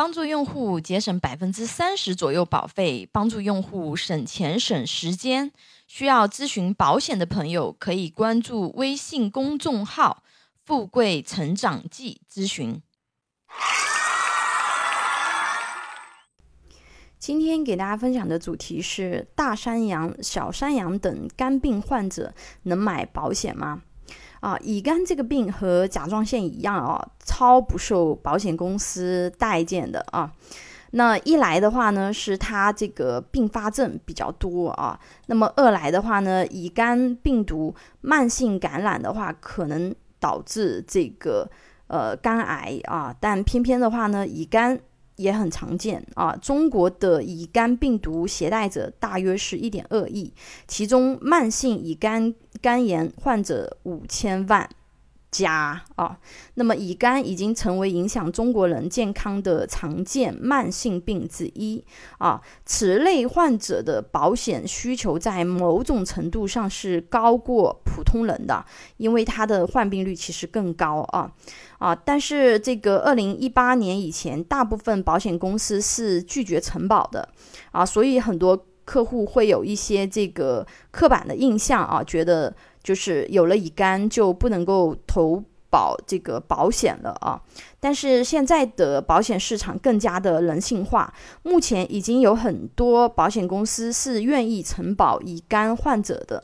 帮助用户节省百分之三十左右保费，帮助用户省钱省时间。需要咨询保险的朋友，可以关注微信公众号“富贵成长记”咨询。今天给大家分享的主题是：大山羊、小山羊等肝病患者能买保险吗？啊，乙肝这个病和甲状腺一样啊，超不受保险公司待见的啊。那一来的话呢，是它这个并发症比较多啊。那么二来的话呢，乙肝病毒慢性感染的话，可能导致这个呃肝癌啊。但偏偏的话呢，乙肝。也很常见啊！中国的乙肝病毒携带者大约是一点二亿，其中慢性乙肝肝炎患者五千万。加啊，那么乙肝已经成为影响中国人健康的常见慢性病之一啊。此类患者的保险需求在某种程度上是高过普通人的，因为他的患病率其实更高啊啊。但是这个二零一八年以前，大部分保险公司是拒绝承保的啊，所以很多客户会有一些这个刻板的印象啊，觉得。就是有了乙肝就不能够投保这个保险了啊！但是现在的保险市场更加的人性化，目前已经有很多保险公司是愿意承保乙肝患者的。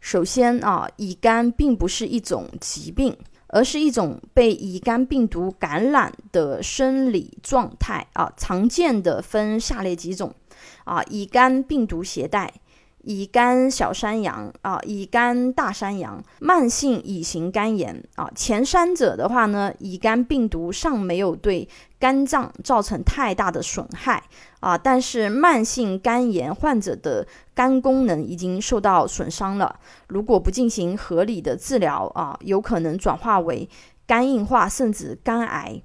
首先啊，乙肝并不是一种疾病，而是一种被乙肝病毒感染的生理状态啊。常见的分下列几种啊：乙肝病毒携带。乙肝小山羊啊，乙肝大山羊，慢性乙型肝炎啊。前三者的话呢，乙肝病毒尚没有对肝脏造成太大的损害啊，但是慢性肝炎患者的肝功能已经受到损伤了。如果不进行合理的治疗啊，有可能转化为肝硬化甚至肝癌。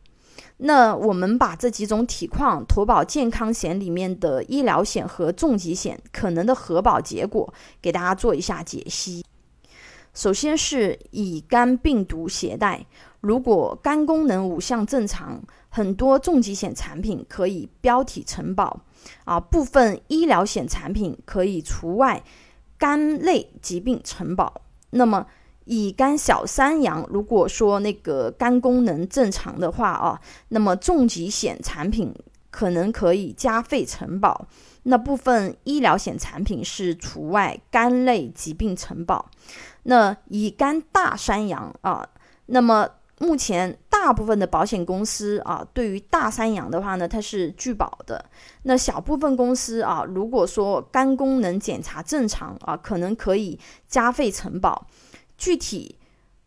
那我们把这几种体况投保健康险里面的医疗险和重疾险可能的核保结果，给大家做一下解析。首先是乙肝病毒携带，如果肝功能五项正常，很多重疾险产品可以标体承保，啊，部分医疗险产品可以除外，肝类疾病承保。那么乙肝小三阳，如果说那个肝功能正常的话啊，那么重疾险产品可能可以加费承保，那部分医疗险产品是除外肝类疾病承保。那乙肝大三阳啊，那么目前大部分的保险公司啊，对于大三阳的话呢，它是拒保的。那小部分公司啊，如果说肝功能检查正常啊，可能可以加费承保。具体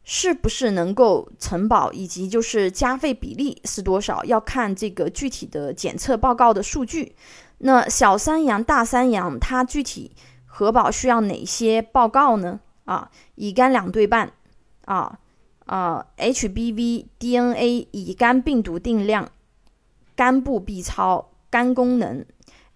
是不是能够承保，以及就是加费比例是多少，要看这个具体的检测报告的数据。那小三阳、大三阳，它具体核保需要哪些报告呢？啊，乙肝两对半，啊啊，HBV、DNA、乙肝病毒定量、肝部 B 超、肝功能、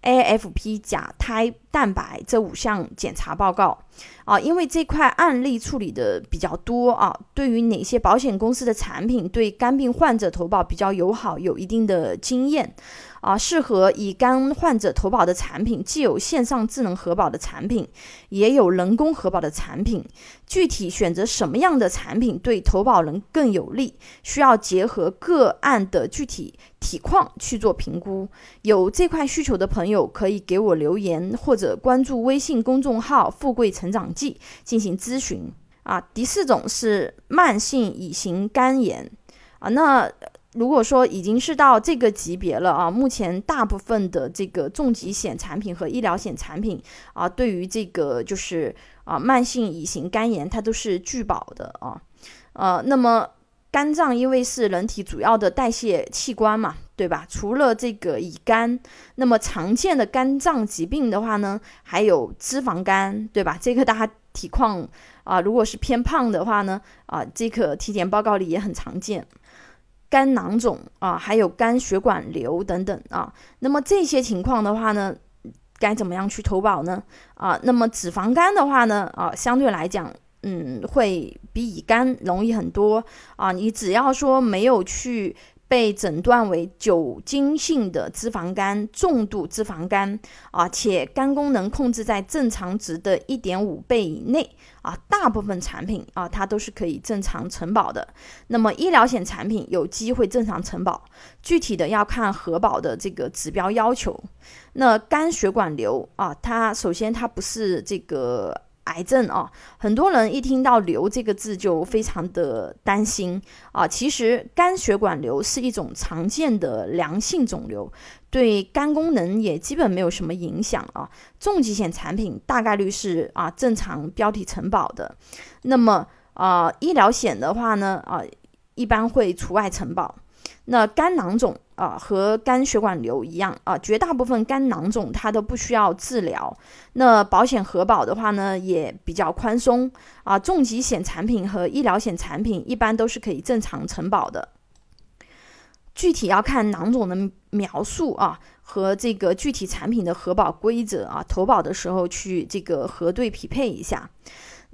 AFP、甲胎蛋白这五项检查报告。啊，因为这块案例处理的比较多啊，对于哪些保险公司的产品对肝病患者投保比较友好，有一定的经验。啊，适合乙肝患者投保的产品，既有线上智能核保的产品，也有人工核保的产品。具体选择什么样的产品对投保人更有利，需要结合个案的具体体况去做评估。有这块需求的朋友，可以给我留言或者关注微信公众号“富贵成长记”进行咨询。啊，第四种是慢性乙型肝炎。啊，那。如果说已经是到这个级别了啊，目前大部分的这个重疾险产品和医疗险产品啊，对于这个就是啊慢性乙型肝炎，它都是拒保的啊。呃，那么肝脏因为是人体主要的代谢器官嘛，对吧？除了这个乙肝，那么常见的肝脏疾病的话呢，还有脂肪肝，对吧？这个大家体况啊，如果是偏胖的话呢，啊，这个体检报告里也很常见。肝囊肿啊，还有肝血管瘤等等啊，那么这些情况的话呢，该怎么样去投保呢？啊，那么脂肪肝的话呢，啊，相对来讲，嗯，会比乙肝容易很多啊。你只要说没有去被诊断为酒精性的脂肪肝、重度脂肪肝啊，且肝功能控制在正常值的一点五倍以内啊，大部分产品啊，它都是可以正常承保的。那么医疗险产品有机会正常承保，具体的要看核保的这个指标要求。那肝血管瘤啊，它首先它不是这个。癌症啊，很多人一听到“瘤”这个字就非常的担心啊。其实肝血管瘤是一种常见的良性肿瘤，对肝功能也基本没有什么影响啊。重疾险产品大概率是啊正常标题承保的，那么啊医疗险的话呢啊一般会除外承保。那肝囊肿啊，和肝血管瘤一样啊，绝大部分肝囊肿它都不需要治疗。那保险核保的话呢，也比较宽松啊。重疾险产品和医疗险产品一般都是可以正常承保的。具体要看囊肿的描述啊，和这个具体产品的核保规则啊，投保的时候去这个核对匹配一下。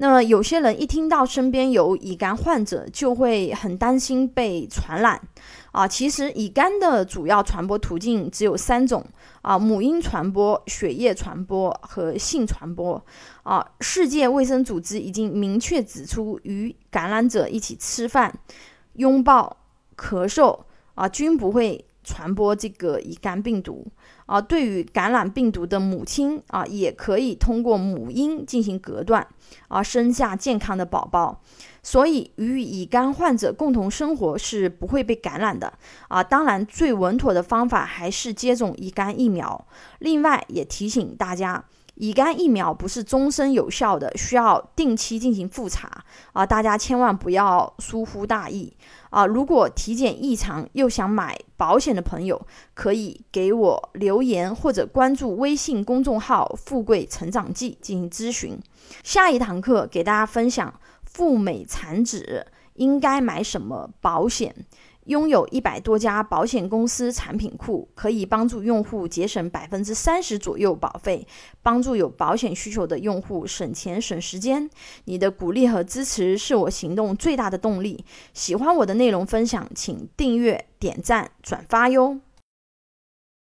那么有些人一听到身边有乙肝患者，就会很担心被传染啊。其实乙肝的主要传播途径只有三种啊：母婴传播、血液传播和性传播啊。世界卫生组织已经明确指出，与感染者一起吃饭、拥抱、咳嗽啊，均不会。传播这个乙肝病毒而，对于感染病毒的母亲啊，也可以通过母婴进行隔断啊，生下健康的宝宝。所以与乙肝患者共同生活是不会被感染的啊。当然，最稳妥的方法还是接种乙肝疫苗。另外，也提醒大家。乙肝疫苗不是终身有效的，需要定期进行复查啊！大家千万不要疏忽大意啊！如果体检异常又想买保险的朋友，可以给我留言或者关注微信公众号“富贵成长记”进行咨询。下一堂课给大家分享赴美产子应该买什么保险。拥有一百多家保险公司产品库，可以帮助用户节省百分之三十左右保费，帮助有保险需求的用户省钱省时间。你的鼓励和支持是我行动最大的动力。喜欢我的内容分享，请订阅、点赞、转发哟。